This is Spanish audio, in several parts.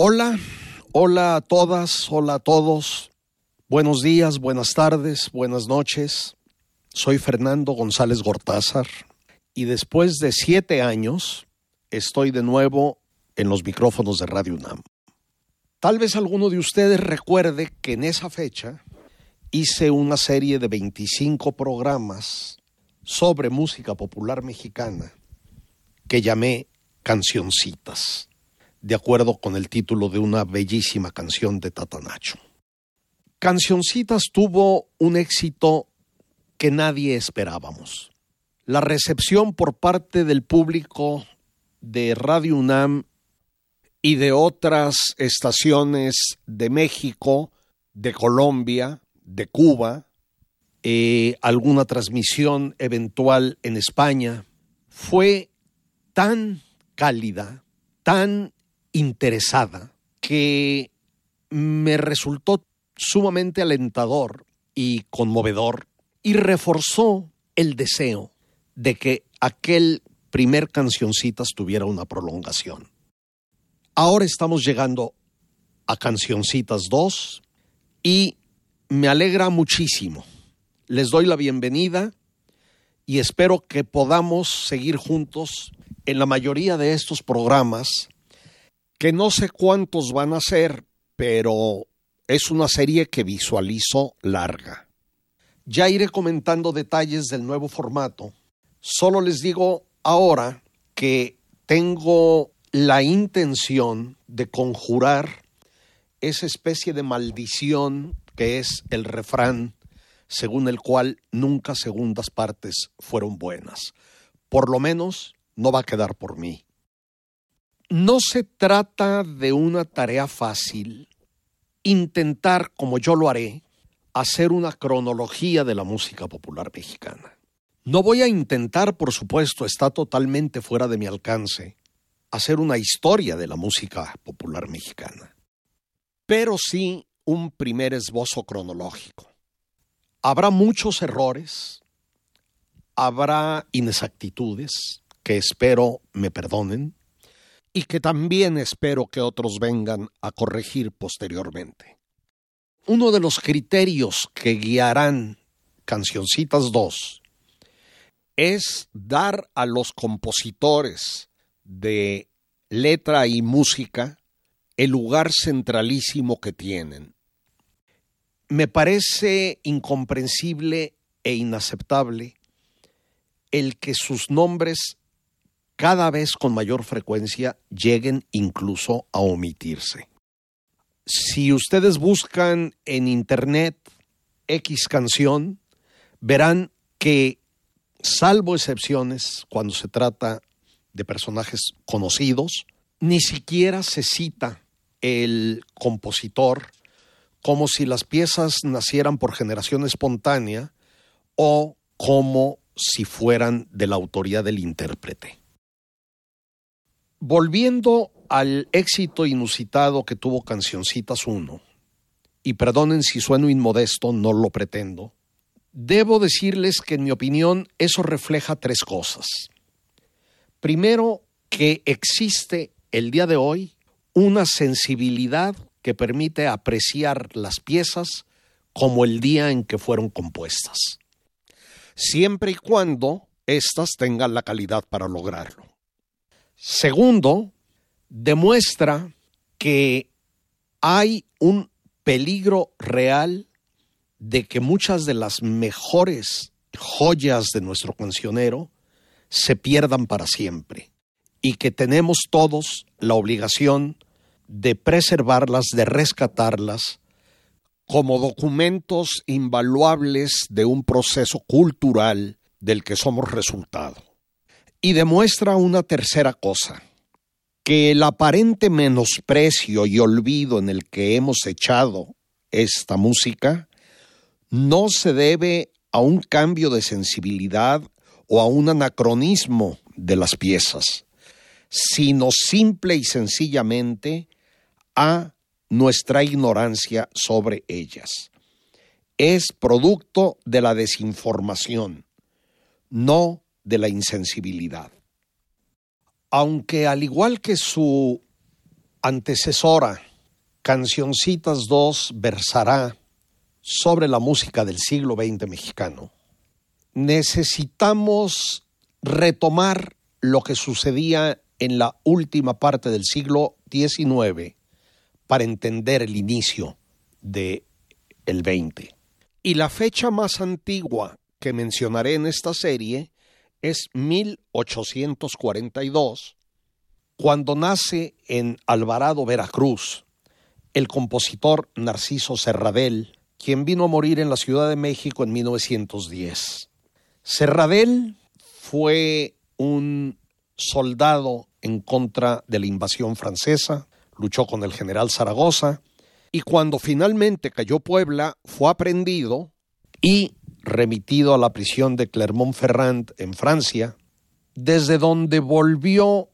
Hola, hola a todas, hola a todos. Buenos días, buenas tardes, buenas noches. Soy Fernando González Gortázar y después de siete años estoy de nuevo en los micrófonos de Radio UNAM. Tal vez alguno de ustedes recuerde que en esa fecha hice una serie de 25 programas sobre música popular mexicana que llamé Cancioncitas, de acuerdo con el título de una bellísima canción de Tatanacho. Cancioncitas tuvo un éxito que nadie esperábamos. La recepción por parte del público de Radio UNAM y de otras estaciones de México, de Colombia, de Cuba, eh, alguna transmisión eventual en España, fue tan cálida, tan interesada, que me resultó sumamente alentador y conmovedor y reforzó el deseo de que aquel primer cancioncitas tuviera una prolongación. Ahora estamos llegando a Cancioncitas 2 y me alegra muchísimo. Les doy la bienvenida y espero que podamos seguir juntos en la mayoría de estos programas, que no sé cuántos van a ser, pero es una serie que visualizo larga. Ya iré comentando detalles del nuevo formato. Solo les digo ahora que tengo la intención de conjurar esa especie de maldición que es el refrán según el cual nunca segundas partes fueron buenas. Por lo menos no va a quedar por mí. No se trata de una tarea fácil intentar, como yo lo haré, hacer una cronología de la música popular mexicana. No voy a intentar, por supuesto, está totalmente fuera de mi alcance, hacer una historia de la música popular mexicana, pero sí un primer esbozo cronológico. Habrá muchos errores, habrá inexactitudes que espero me perdonen y que también espero que otros vengan a corregir posteriormente. Uno de los criterios que guiarán Cancioncitas 2 es dar a los compositores de letra y música el lugar centralísimo que tienen. Me parece incomprensible e inaceptable el que sus nombres cada vez con mayor frecuencia lleguen incluso a omitirse. Si ustedes buscan en internet X canción, verán que, salvo excepciones, cuando se trata de personajes conocidos, ni siquiera se cita el compositor como si las piezas nacieran por generación espontánea o como si fueran de la autoría del intérprete. Volviendo al éxito inusitado que tuvo Cancioncitas 1, y perdonen si sueno inmodesto, no lo pretendo, debo decirles que en mi opinión eso refleja tres cosas. Primero, que existe el día de hoy una sensibilidad que permite apreciar las piezas como el día en que fueron compuestas, siempre y cuando éstas tengan la calidad para lograrlo. Segundo, demuestra que hay un peligro real de que muchas de las mejores joyas de nuestro cancionero se pierdan para siempre y que tenemos todos la obligación de preservarlas, de rescatarlas como documentos invaluables de un proceso cultural del que somos resultado. Y demuestra una tercera cosa, que el aparente menosprecio y olvido en el que hemos echado esta música no se debe a un cambio de sensibilidad o a un anacronismo de las piezas, sino simple y sencillamente a nuestra ignorancia sobre ellas. Es producto de la desinformación, no de la insensibilidad. Aunque al igual que su antecesora, Cancioncitas 2 versará sobre la música del siglo XX mexicano, necesitamos retomar lo que sucedía en la última parte del siglo XIX para entender el inicio del el XX. Y la fecha más antigua que mencionaré en esta serie es 1842, cuando nace en Alvarado, Veracruz, el compositor Narciso Serradel, quien vino a morir en la Ciudad de México en 1910. Serradel fue un soldado en contra de la invasión francesa, luchó con el general Zaragoza y cuando finalmente cayó Puebla fue aprendido y remitido a la prisión de Clermont-Ferrand en Francia, desde donde volvió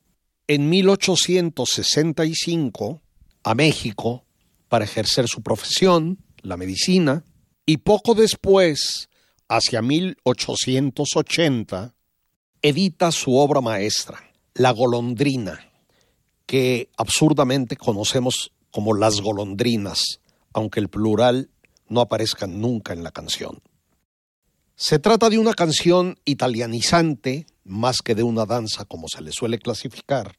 en 1865 a México para ejercer su profesión, la medicina, y poco después, hacia 1880, edita su obra maestra, La golondrina, que absurdamente conocemos como las golondrinas, aunque el plural no aparezca nunca en la canción. Se trata de una canción italianizante, más que de una danza como se le suele clasificar,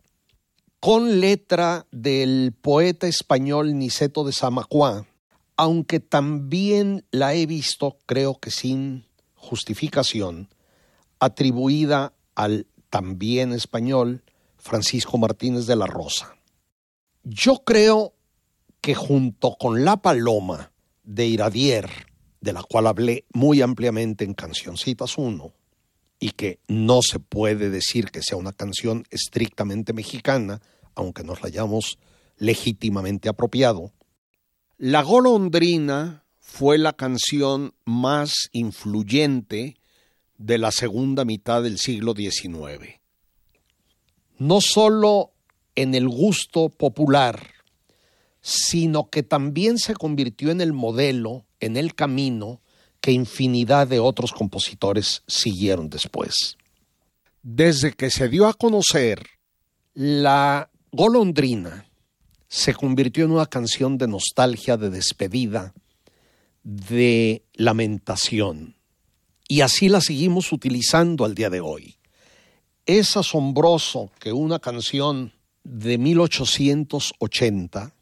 con letra del poeta español Niceto de Samacuá, aunque también la he visto, creo que sin justificación, atribuida al también español Francisco Martínez de la Rosa. Yo creo que junto con La Paloma de Iradier, de la cual hablé muy ampliamente en Cancioncitas 1, y que no se puede decir que sea una canción estrictamente mexicana, aunque nos la hayamos legítimamente apropiado, La golondrina fue la canción más influyente de la segunda mitad del siglo XIX. No solo en el gusto popular, sino que también se convirtió en el modelo, en el camino que infinidad de otros compositores siguieron después. Desde que se dio a conocer, la golondrina se convirtió en una canción de nostalgia, de despedida, de lamentación. Y así la seguimos utilizando al día de hoy. Es asombroso que una canción de 1880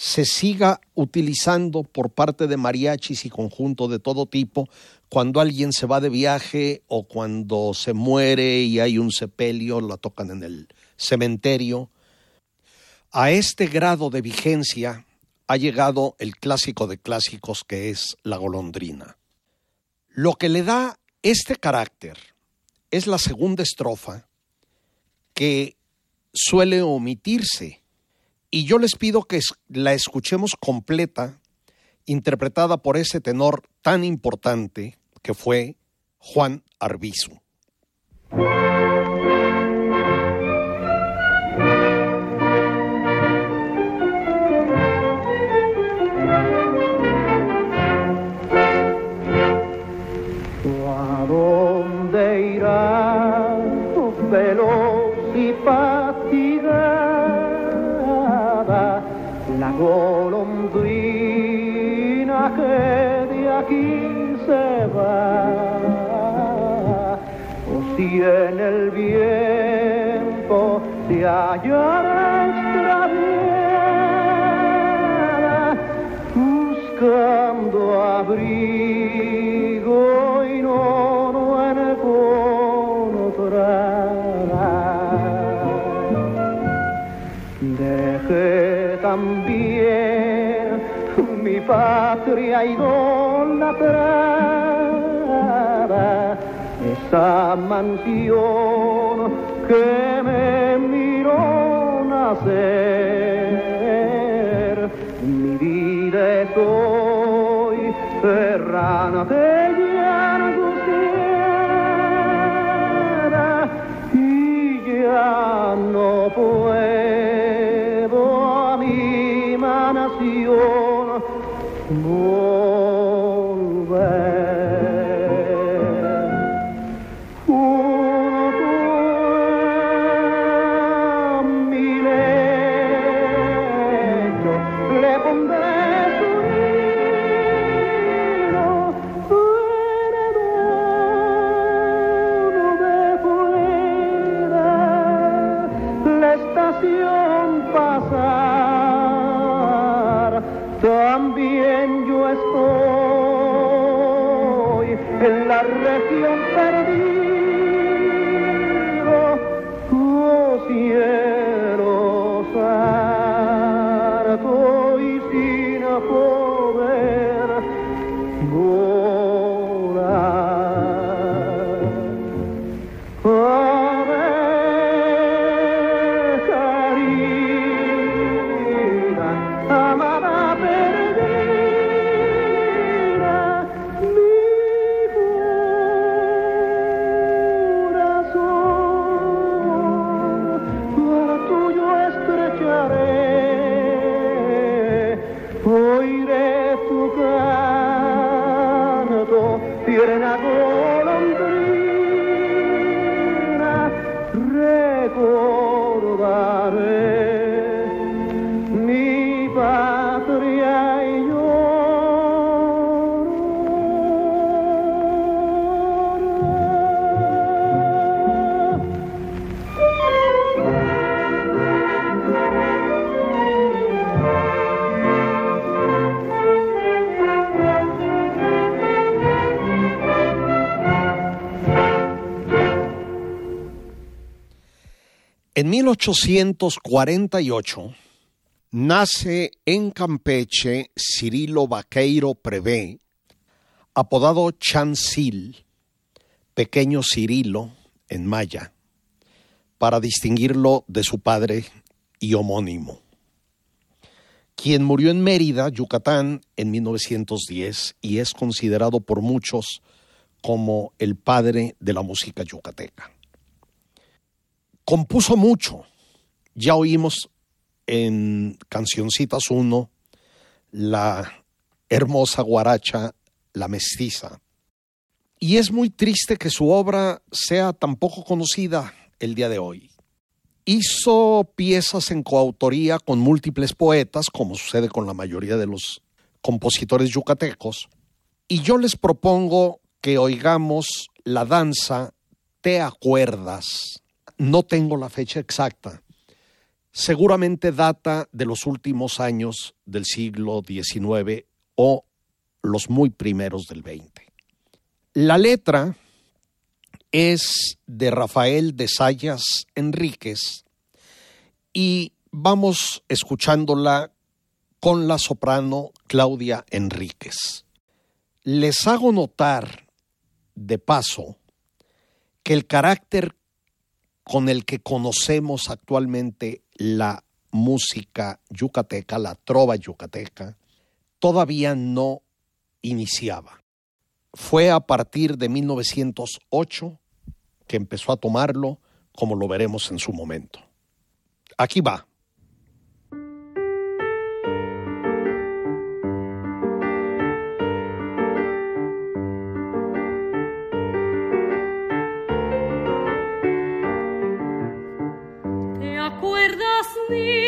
se siga utilizando por parte de mariachis y conjunto de todo tipo cuando alguien se va de viaje o cuando se muere y hay un sepelio, la tocan en el cementerio. A este grado de vigencia ha llegado el clásico de clásicos que es la golondrina. Lo que le da este carácter es la segunda estrofa que suele omitirse y yo les pido que la escuchemos completa, interpretada por ese tenor tan importante que fue Juan Arbizu. Hallara extraviada, buscando abrigo y no lo encontrará. Dejé también mi patria idolatrada esa mansión que nacer. Mi vida es hoy en la región perdido, 1848 nace en Campeche Cirilo Vaqueiro Prevé, apodado Chancil, pequeño Cirilo en maya, para distinguirlo de su padre y homónimo, quien murió en Mérida, Yucatán, en 1910 y es considerado por muchos como el padre de la música yucateca compuso mucho. Ya oímos en Cancioncitas 1 la hermosa guaracha La Mestiza. Y es muy triste que su obra sea tan poco conocida el día de hoy. Hizo piezas en coautoría con múltiples poetas, como sucede con la mayoría de los compositores yucatecos, y yo les propongo que oigamos la danza Te acuerdas no tengo la fecha exacta. Seguramente data de los últimos años del siglo XIX o los muy primeros del XX. La letra es de Rafael de Sayas Enríquez y vamos escuchándola con la soprano Claudia Enríquez. Les hago notar, de paso, que el carácter con el que conocemos actualmente la música yucateca, la trova yucateca, todavía no iniciaba. Fue a partir de 1908 que empezó a tomarlo, como lo veremos en su momento. Aquí va. Acuerdas,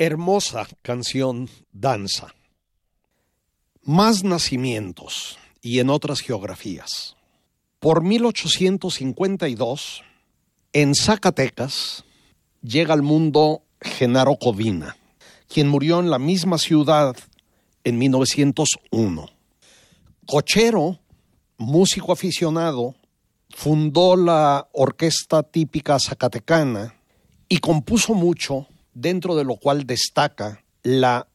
Hermosa canción Danza. Más nacimientos y en otras geografías. Por 1852, en Zacatecas, llega al mundo Genaro Codina, quien murió en la misma ciudad en 1901. Cochero, músico aficionado, fundó la orquesta típica zacatecana y compuso mucho, dentro de lo cual destaca la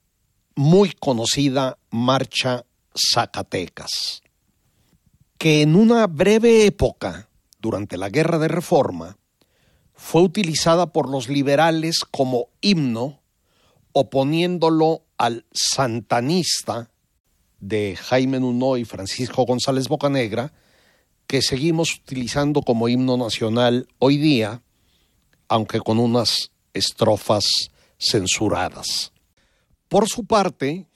muy conocida Marcha Zacatecas, que en una breve época, durante la Guerra de Reforma, fue utilizada por los liberales como himno, oponiéndolo al santanista de Jaime Nuno y Francisco González Bocanegra, que seguimos utilizando como himno nacional hoy día, aunque con unas estrofas censuradas. Por su parte,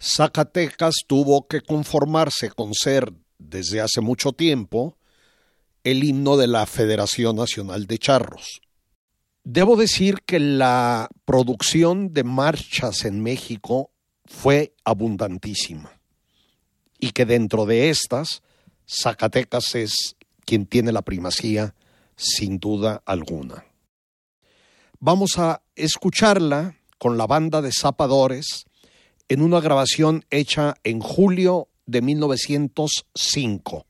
Zacatecas tuvo que conformarse con ser, desde hace mucho tiempo, el himno de la Federación Nacional de Charros. Debo decir que la producción de marchas en México fue abundantísima y que dentro de estas, Zacatecas es quien tiene la primacía sin duda alguna. Vamos a escucharla con la banda de Zapadores en una grabación hecha en julio de 1905.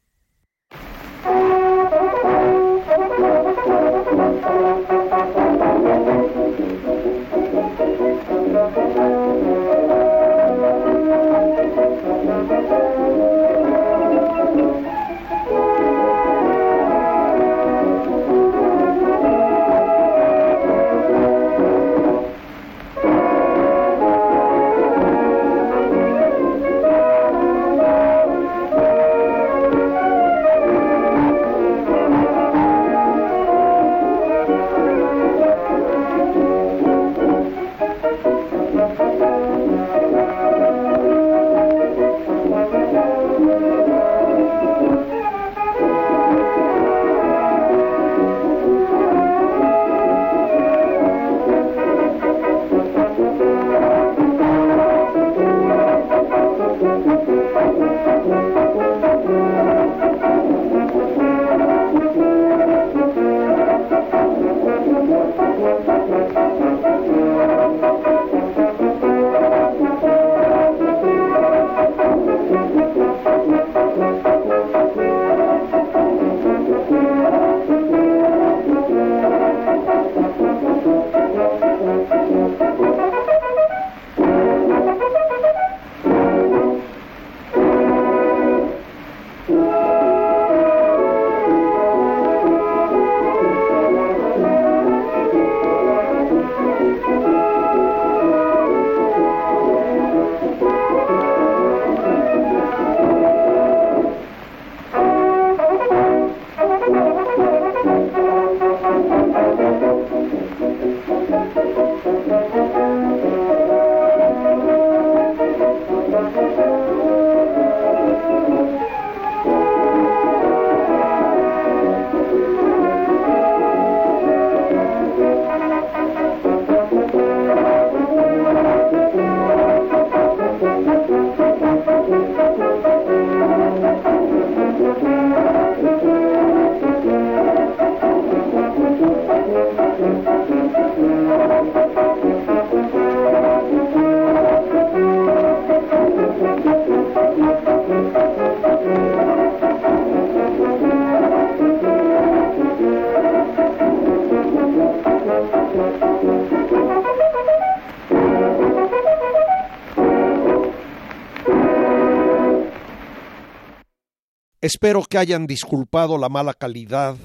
Espero que hayan disculpado la mala calidad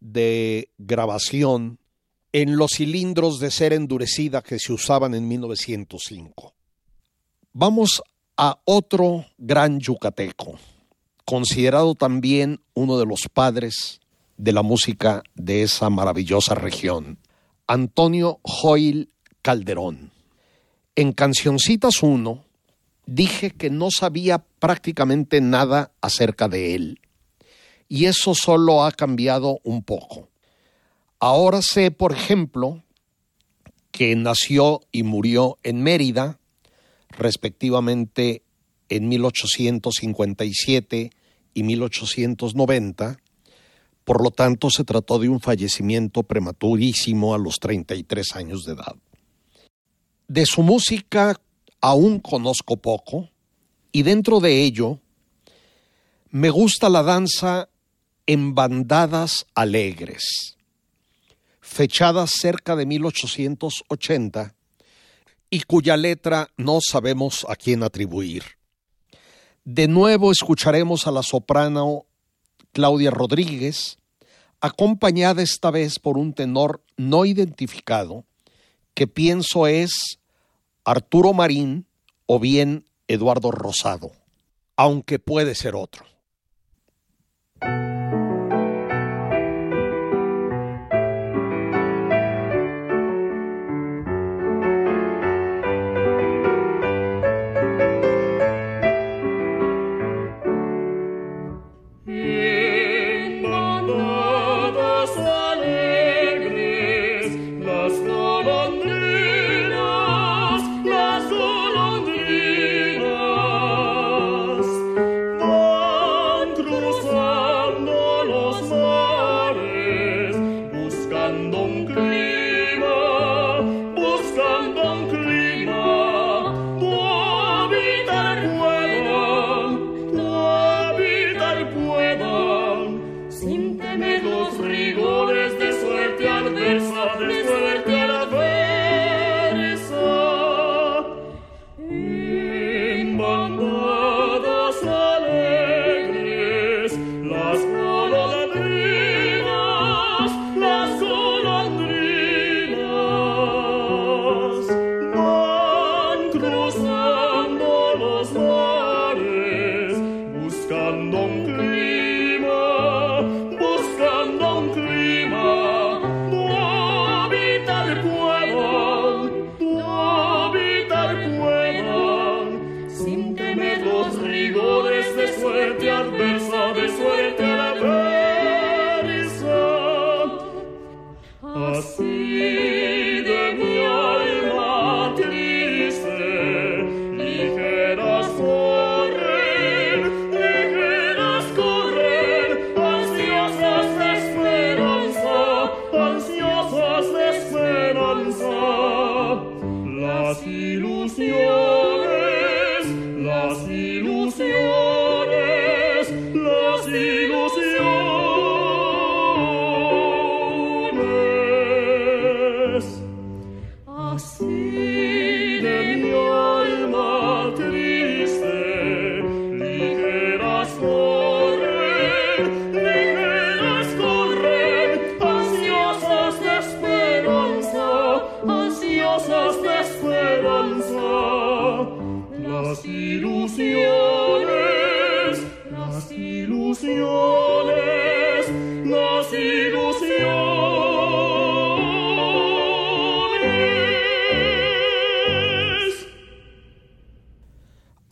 de grabación en los cilindros de cera endurecida que se usaban en 1905. Vamos a otro gran yucateco, considerado también uno de los padres de la música de esa maravillosa región, Antonio Joil Calderón. En Cancioncitas 1 dije que no sabía prácticamente nada acerca de él. Y eso solo ha cambiado un poco. Ahora sé, por ejemplo, que nació y murió en Mérida, respectivamente en 1857 y 1890. Por lo tanto, se trató de un fallecimiento prematurísimo a los 33 años de edad. De su música aún conozco poco y dentro de ello me gusta la danza en bandadas alegres, fechadas cerca de 1880 y cuya letra no sabemos a quién atribuir. De nuevo escucharemos a la soprano Claudia Rodríguez, acompañada esta vez por un tenor no identificado, que pienso es Arturo Marín o bien Eduardo Rosado, aunque puede ser otro. Oh.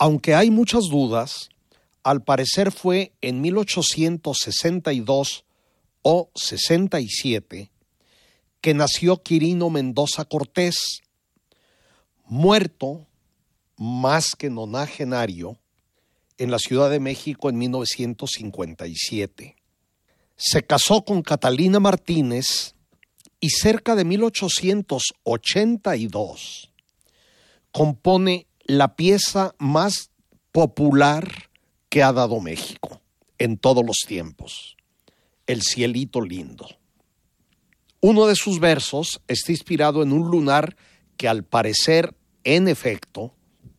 Aunque hay muchas dudas, al parecer fue en 1862 o 67 que nació Quirino Mendoza Cortés, muerto más que nonagenario en la Ciudad de México en 1957. Se casó con Catalina Martínez y cerca de 1882 compone la pieza más popular que ha dado México en todos los tiempos, El cielito lindo. Uno de sus versos está inspirado en un lunar que al parecer, en efecto,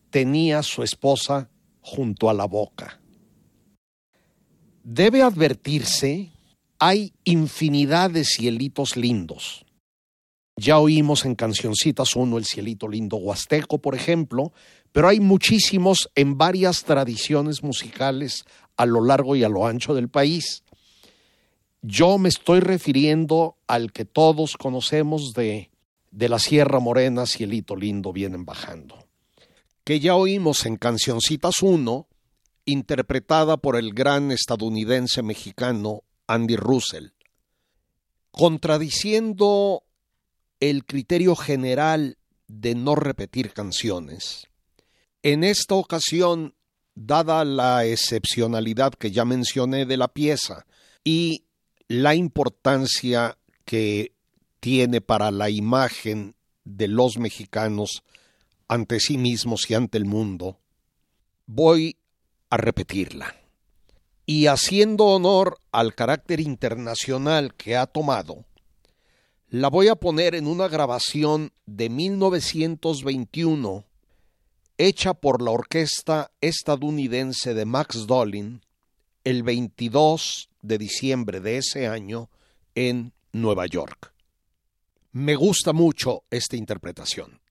tenía su esposa junto a la boca. Debe advertirse, hay infinidad de cielitos lindos. Ya oímos en Cancioncitas uno el cielito lindo huasteco, por ejemplo, pero hay muchísimos en varias tradiciones musicales a lo largo y a lo ancho del país. Yo me estoy refiriendo al que todos conocemos de, de la Sierra Morena, Cielito Lindo, vienen bajando, que ya oímos en Cancioncitas 1, interpretada por el gran estadounidense mexicano Andy Russell, contradiciendo el criterio general de no repetir canciones. En esta ocasión, dada la excepcionalidad que ya mencioné de la pieza y la importancia que tiene para la imagen de los mexicanos ante sí mismos y ante el mundo, voy a repetirla. Y haciendo honor al carácter internacional que ha tomado, la voy a poner en una grabación de 1921 hecha por la orquesta estadounidense de Max Dolin el 22 de diciembre de ese año en Nueva York. Me gusta mucho esta interpretación.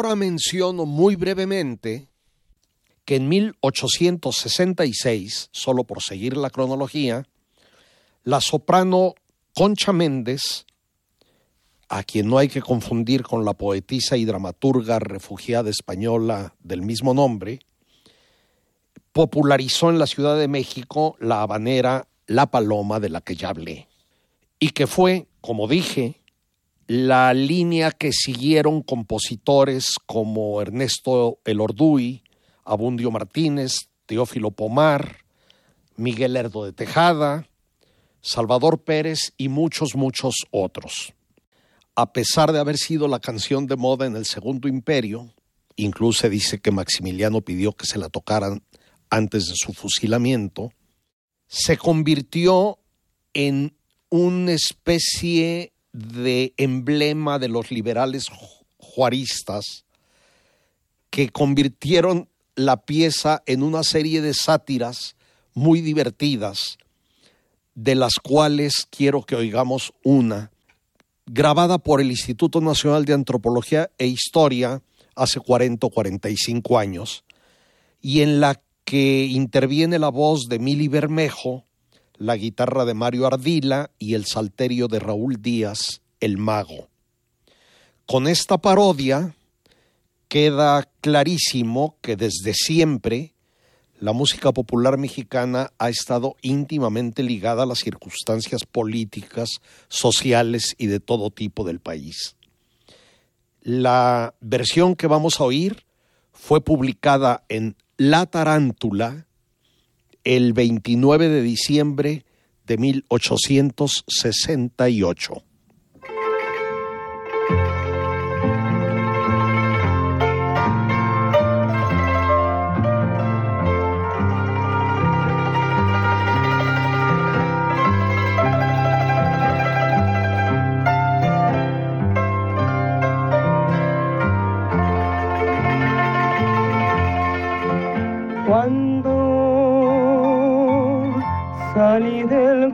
Ahora menciono muy brevemente que en 1866, solo por seguir la cronología, la soprano Concha Méndez, a quien no hay que confundir con la poetisa y dramaturga refugiada española del mismo nombre, popularizó en la Ciudad de México la habanera La Paloma de la que ya hablé, y que fue, como dije, la línea que siguieron compositores como Ernesto Elorduy, Abundio Martínez, Teófilo Pomar, Miguel Erdo de Tejada, Salvador Pérez y muchos, muchos otros. A pesar de haber sido la canción de moda en el Segundo Imperio, incluso dice que Maximiliano pidió que se la tocaran antes de su fusilamiento, se convirtió en una especie de emblema de los liberales juaristas que convirtieron la pieza en una serie de sátiras muy divertidas, de las cuales quiero que oigamos una, grabada por el Instituto Nacional de Antropología e Historia hace 40 o 45 años, y en la que interviene la voz de Mili Bermejo, la guitarra de Mario Ardila y el salterio de Raúl Díaz, el mago. Con esta parodia queda clarísimo que desde siempre la música popular mexicana ha estado íntimamente ligada a las circunstancias políticas, sociales y de todo tipo del país. La versión que vamos a oír fue publicada en La Tarántula el 29 de diciembre de 1868.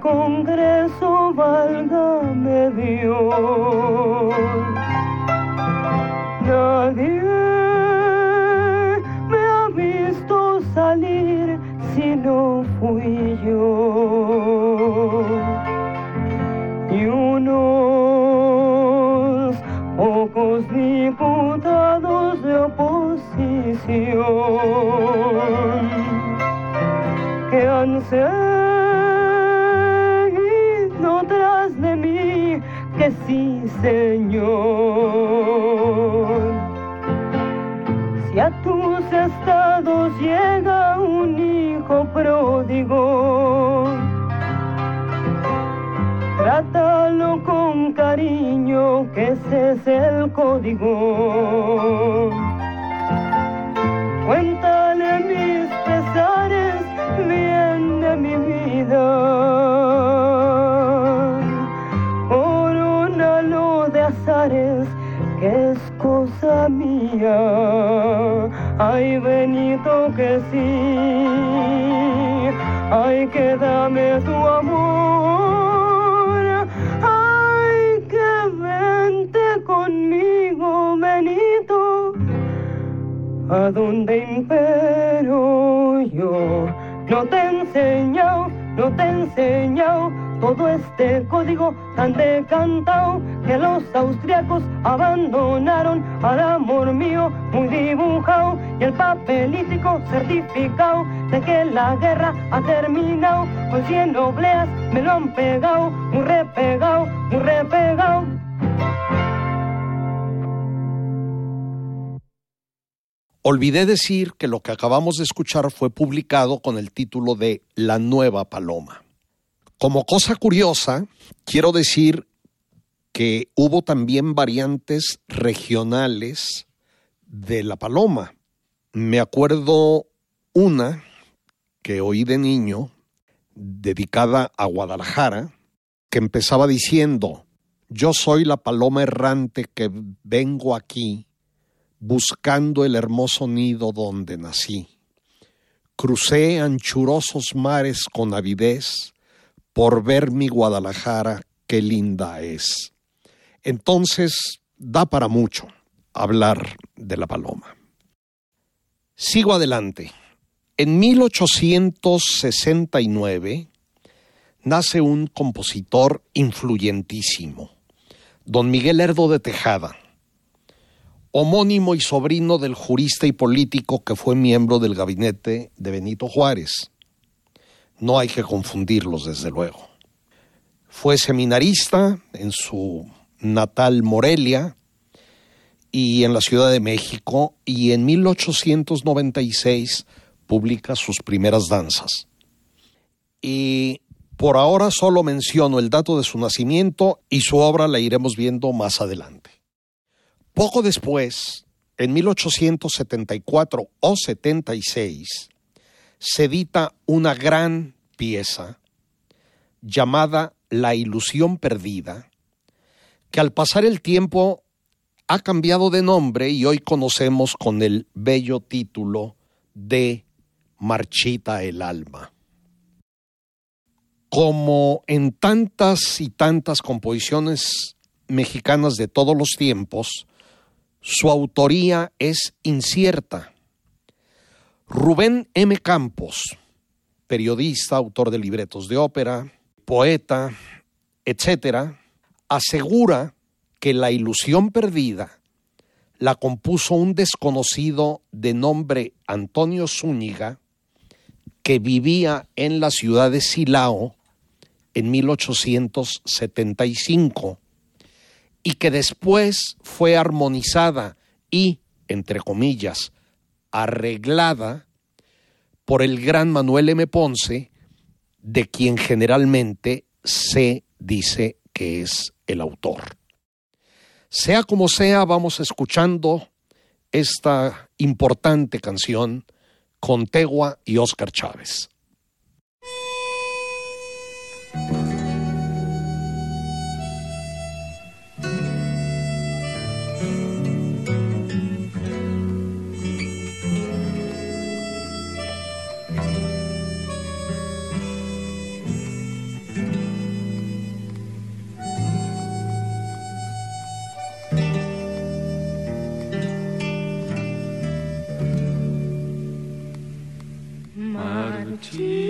Del abandonaron al amor mío muy dibujado y el papelítico certificado de que la guerra ha terminado. Con cien obleas me lo han pegado, muy repegado, muy repegado. Olvidé decir que lo que acabamos de escuchar fue publicado con el título de La Nueva Paloma. Como cosa curiosa, quiero decir que hubo también variantes regionales de la paloma. Me acuerdo una que oí de niño, dedicada a Guadalajara, que empezaba diciendo, yo soy la paloma errante que vengo aquí buscando el hermoso nido donde nací. Crucé anchurosos mares con avidez por ver mi Guadalajara, qué linda es. Entonces, da para mucho hablar de la paloma. Sigo adelante. En 1869 nace un compositor influyentísimo, don Miguel Herdo de Tejada, homónimo y sobrino del jurista y político que fue miembro del gabinete de Benito Juárez. No hay que confundirlos, desde luego. Fue seminarista en su natal Morelia y en la Ciudad de México y en 1896 publica sus primeras danzas. Y por ahora solo menciono el dato de su nacimiento y su obra la iremos viendo más adelante. Poco después, en 1874 o 76, se edita una gran pieza llamada La ilusión perdida, que al pasar el tiempo ha cambiado de nombre y hoy conocemos con el bello título de Marchita el alma. Como en tantas y tantas composiciones mexicanas de todos los tiempos, su autoría es incierta. Rubén M. Campos, periodista, autor de libretos de ópera, poeta, etcétera, asegura que la ilusión perdida la compuso un desconocido de nombre Antonio Zúñiga, que vivía en la ciudad de Silao en 1875 y que después fue armonizada y, entre comillas, arreglada por el gran Manuel M. Ponce, de quien generalmente se dice que es el autor. Sea como sea, vamos escuchando esta importante canción con Tegua y Oscar Chávez. empty.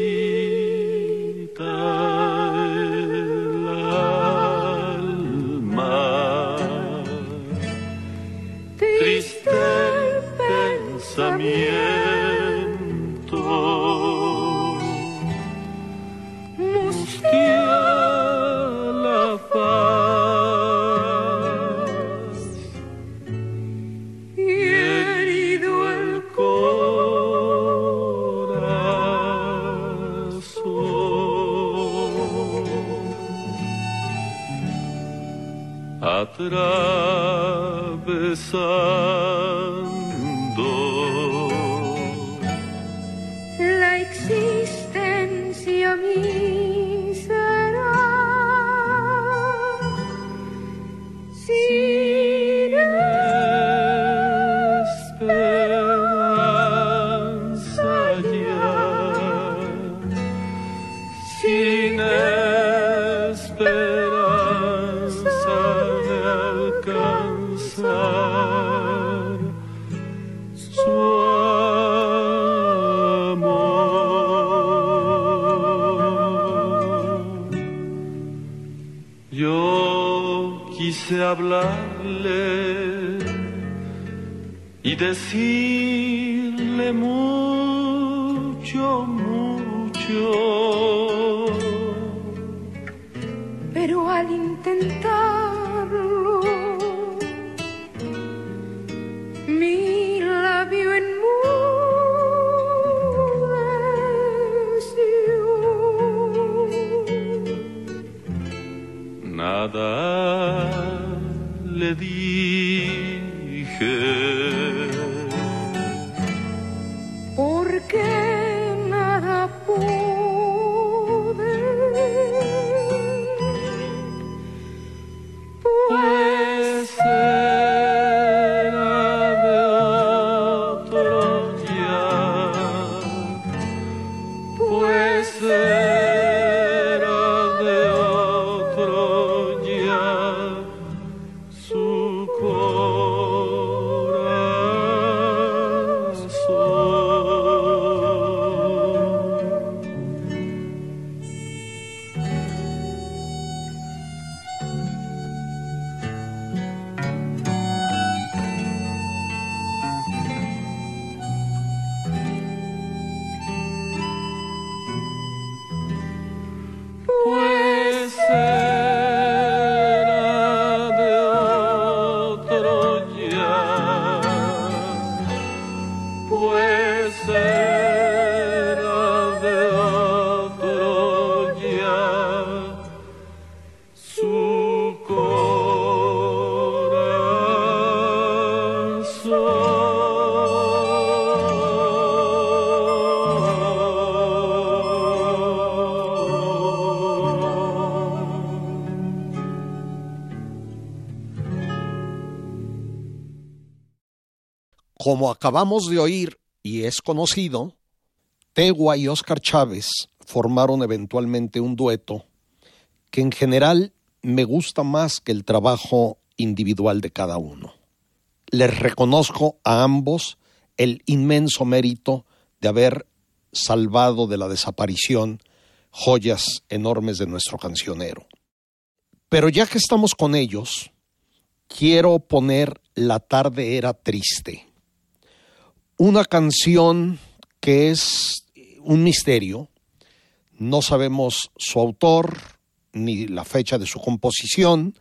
nada le dije. Como acabamos de oír y es conocido, Tegua y Oscar Chávez formaron eventualmente un dueto que en general me gusta más que el trabajo individual de cada uno. Les reconozco a ambos el inmenso mérito de haber salvado de la desaparición joyas enormes de nuestro cancionero. Pero ya que estamos con ellos, quiero poner La tarde era triste, una canción que es un misterio, no sabemos su autor ni la fecha de su composición,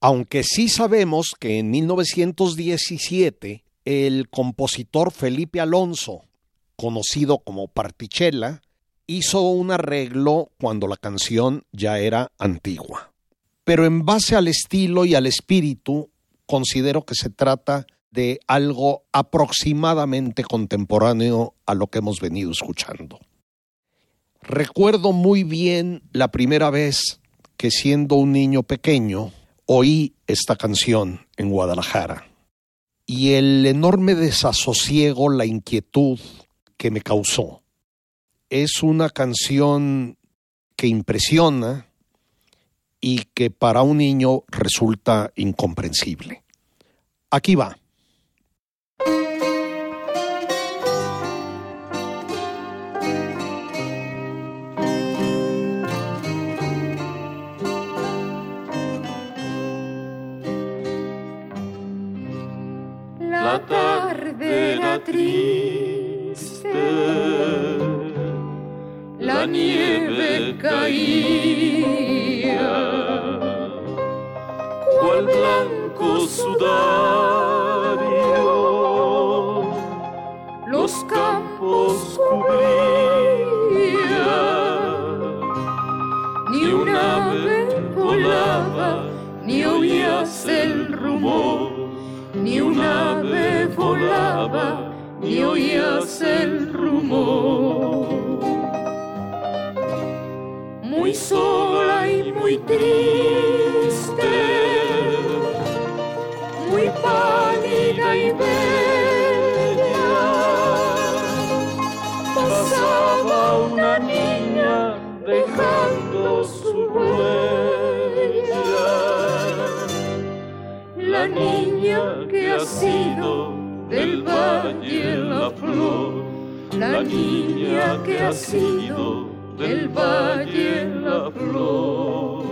aunque sí sabemos que en 1917 el compositor Felipe Alonso, conocido como Partichela, hizo un arreglo cuando la canción ya era antigua. Pero en base al estilo y al espíritu, considero que se trata de algo aproximadamente contemporáneo a lo que hemos venido escuchando. Recuerdo muy bien la primera vez que siendo un niño pequeño oí esta canción en Guadalajara y el enorme desasosiego, la inquietud que me causó. Es una canción que impresiona y que para un niño resulta incomprensible. Aquí va. Triste, la nieve caía, cual blanco sudario, los campos cubría, ni un ave volaba, ni oías el rumor ni un ave ni oías el rumor. Muy sola y muy triste, muy pálida y bella, pasaba una niña dejando su huella la niña que ha sido del valle la flor, la niña que ha sido del valle la flor.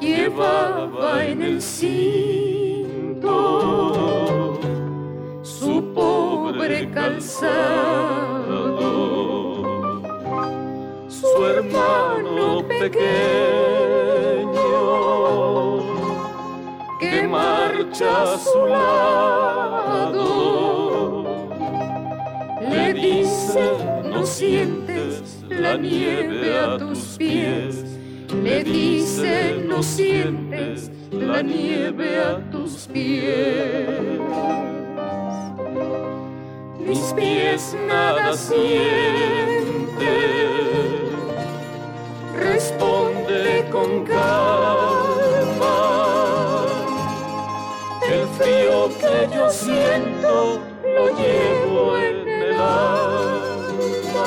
Llevaba en el cinto su pobre calzado, su hermano pequeño que Le dice, no sientes la nieve a tus pies. Le dice, no sientes la nieve a tus pies. Mis pies nada sienten. Responde con calma frío que yo siento lo llevo en el alma.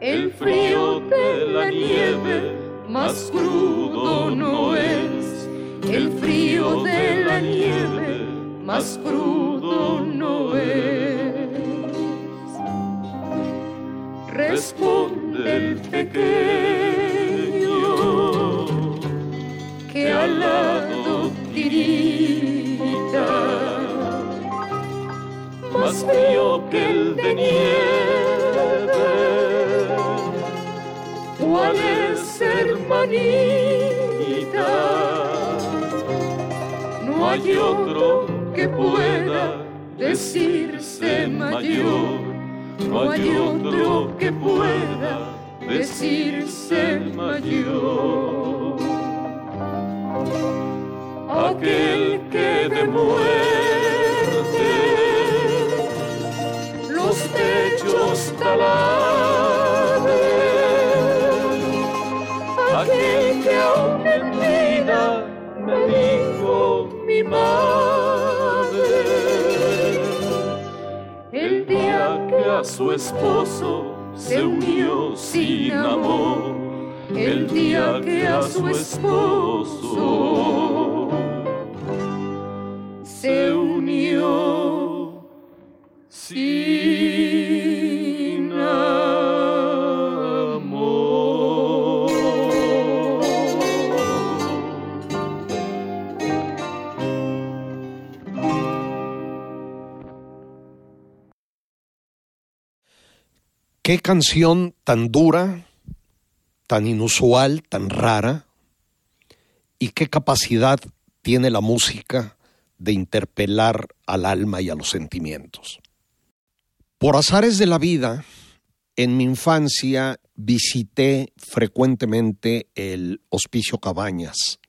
El frío de la nieve más crudo no es. El frío de la nieve más crudo no es. Responde el pequeño que el de nieve. ¿Cuál es, hermanita? No hay otro que pueda decirse mayor. No hay otro que pueda decirse mayor aquel que de su esposo se unió sin amor, el día que a su esposo se unió sin Qué canción tan dura, tan inusual, tan rara, y qué capacidad tiene la música de interpelar al alma y a los sentimientos. Por azares de la vida, en mi infancia visité frecuentemente el Hospicio Cabañas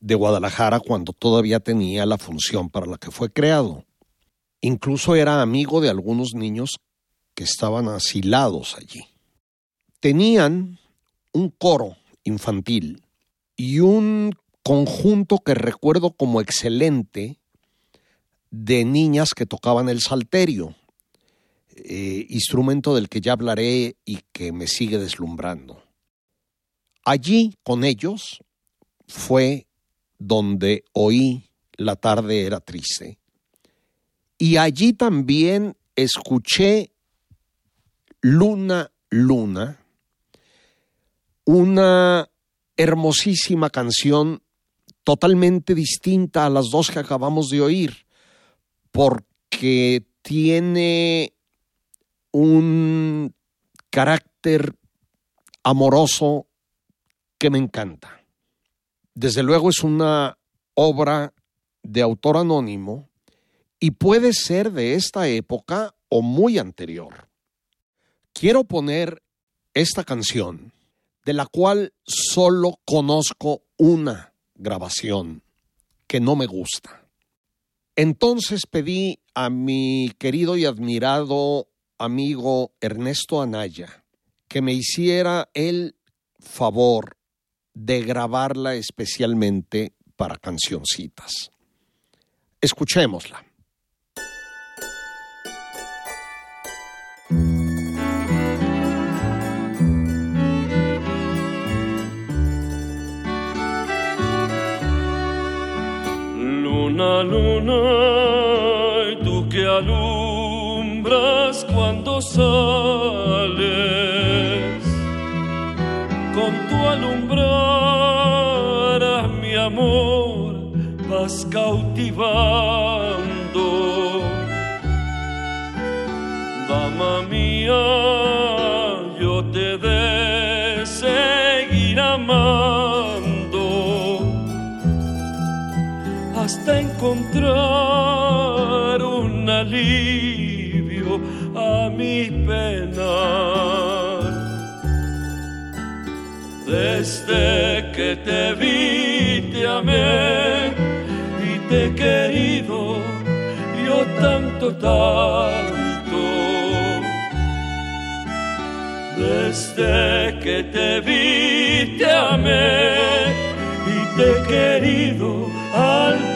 de Guadalajara cuando todavía tenía la función para la que fue creado. Incluso era amigo de algunos niños estaban asilados allí. Tenían un coro infantil y un conjunto que recuerdo como excelente de niñas que tocaban el salterio, eh, instrumento del que ya hablaré y que me sigue deslumbrando. Allí con ellos fue donde oí La tarde era triste. Y allí también escuché Luna, Luna, una hermosísima canción totalmente distinta a las dos que acabamos de oír, porque tiene un carácter amoroso que me encanta. Desde luego es una obra de autor anónimo y puede ser de esta época o muy anterior. Quiero poner esta canción, de la cual solo conozco una grabación que no me gusta. Entonces pedí a mi querido y admirado amigo Ernesto Anaya que me hiciera el favor de grabarla especialmente para cancioncitas. Escuchémosla. Luna, y tú que alumbras cuando sales, con tu alumbrar mi amor vas cautivando. Encontrar un alivio a mi pena. Desde que te vi te amé y te he querido yo tanto, tanto. Desde que te vi te amé y te he querido al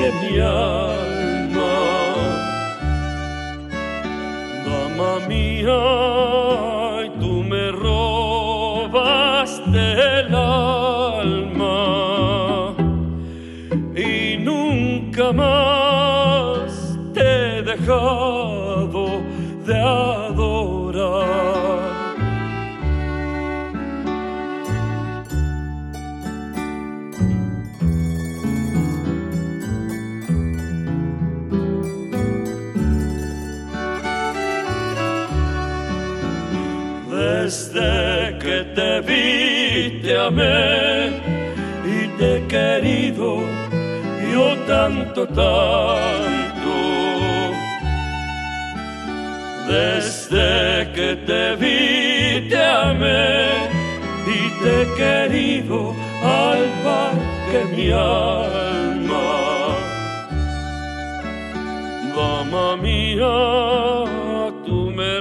que mi alma. Dama mía, Desde que te vi te amé y te he querido yo tanto, tanto. Desde que te vi te amé y te he querido al par que mi alma. Dama mía, tú me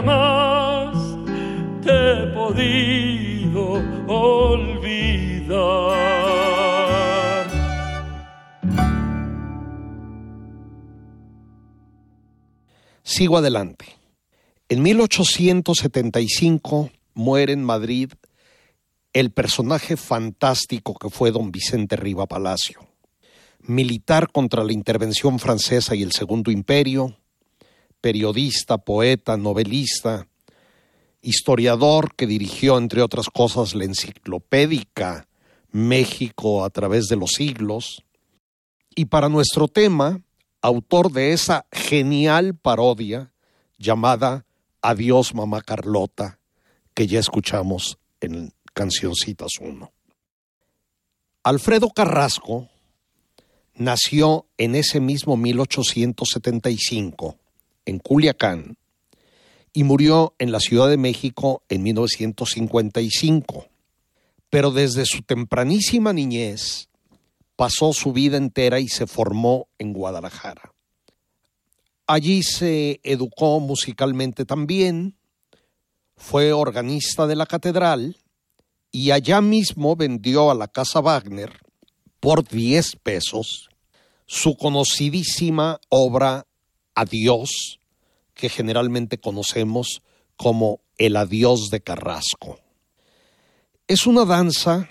jamás te he podido olvidar. Sigo adelante. En 1875 muere en Madrid el personaje fantástico que fue don Vicente Riva Palacio, militar contra la intervención francesa y el Segundo Imperio, periodista, poeta, novelista, historiador que dirigió, entre otras cosas, la enciclopédica México a través de los siglos, y para nuestro tema, autor de esa genial parodia llamada Adiós Mamá Carlota, que ya escuchamos en Cancioncitas 1. Alfredo Carrasco nació en ese mismo 1875 en Culiacán y murió en la Ciudad de México en 1955. Pero desde su tempranísima niñez pasó su vida entera y se formó en Guadalajara. Allí se educó musicalmente también, fue organista de la catedral y allá mismo vendió a la Casa Wagner por 10 pesos su conocidísima obra Adiós, que generalmente conocemos como El Adiós de Carrasco. Es una danza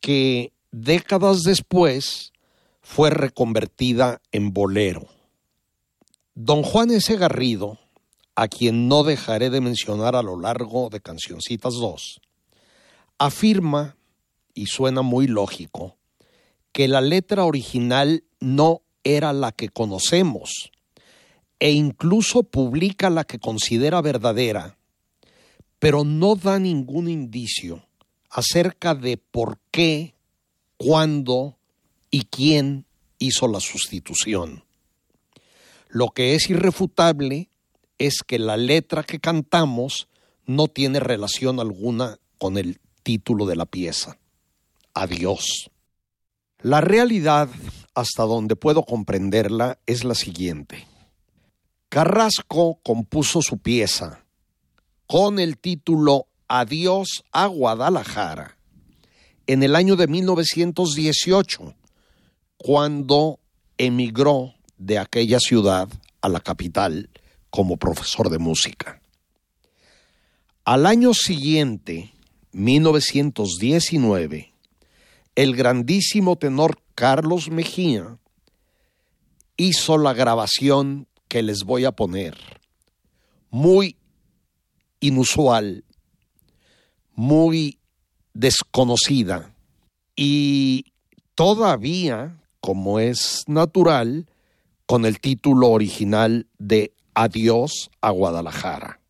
que décadas después fue reconvertida en bolero. Don Juan S. Garrido, a quien no dejaré de mencionar a lo largo de Cancioncitas 2, afirma, y suena muy lógico, que la letra original no era la que conocemos, e incluso publica la que considera verdadera, pero no da ningún indicio acerca de por qué, cuándo y quién hizo la sustitución. Lo que es irrefutable es que la letra que cantamos no tiene relación alguna con el título de la pieza. Adiós. La realidad, hasta donde puedo comprenderla, es la siguiente. Carrasco compuso su pieza con el título Adiós a Guadalajara en el año de 1918, cuando emigró de aquella ciudad a la capital como profesor de música. Al año siguiente, 1919, el grandísimo tenor Carlos Mejía hizo la grabación que les voy a poner, muy inusual, muy desconocida y todavía, como es natural, con el título original de Adiós a Guadalajara.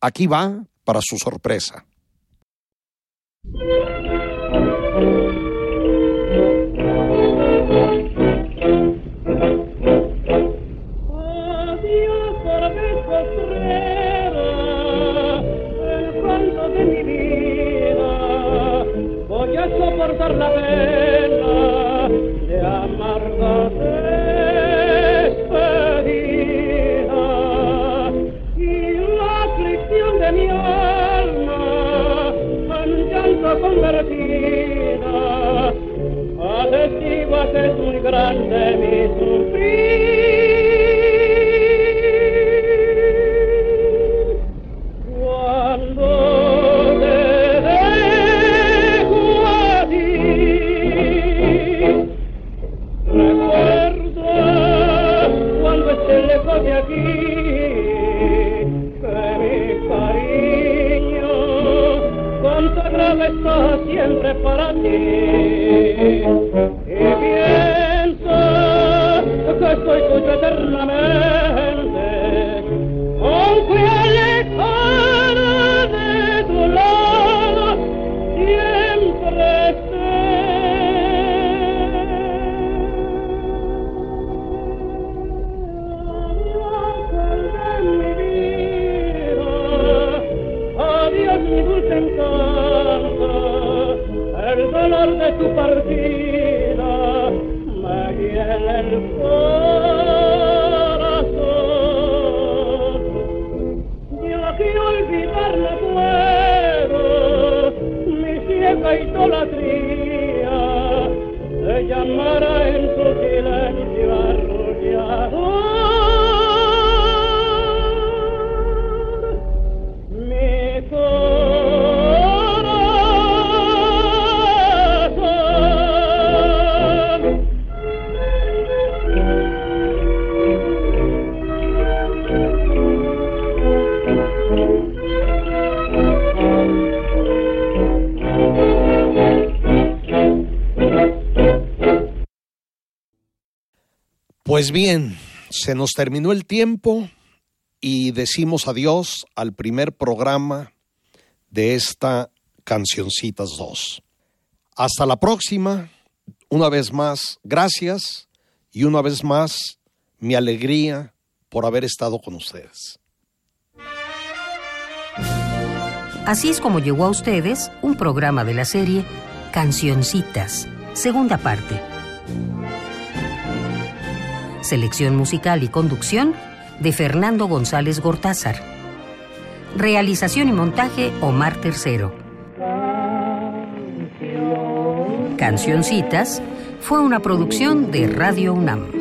Aquí va para su sorpresa. Yeah. Pues bien, se nos terminó el tiempo y decimos adiós al primer programa de esta Cancioncitas 2. Hasta la próxima. Una vez más, gracias y una vez más, mi alegría por haber estado con ustedes. Así es como llegó a ustedes un programa de la serie Cancioncitas, segunda parte. Selección musical y conducción de Fernando González Gortázar. Realización y montaje Omar Tercero. Cancioncitas fue una producción de Radio UNAM.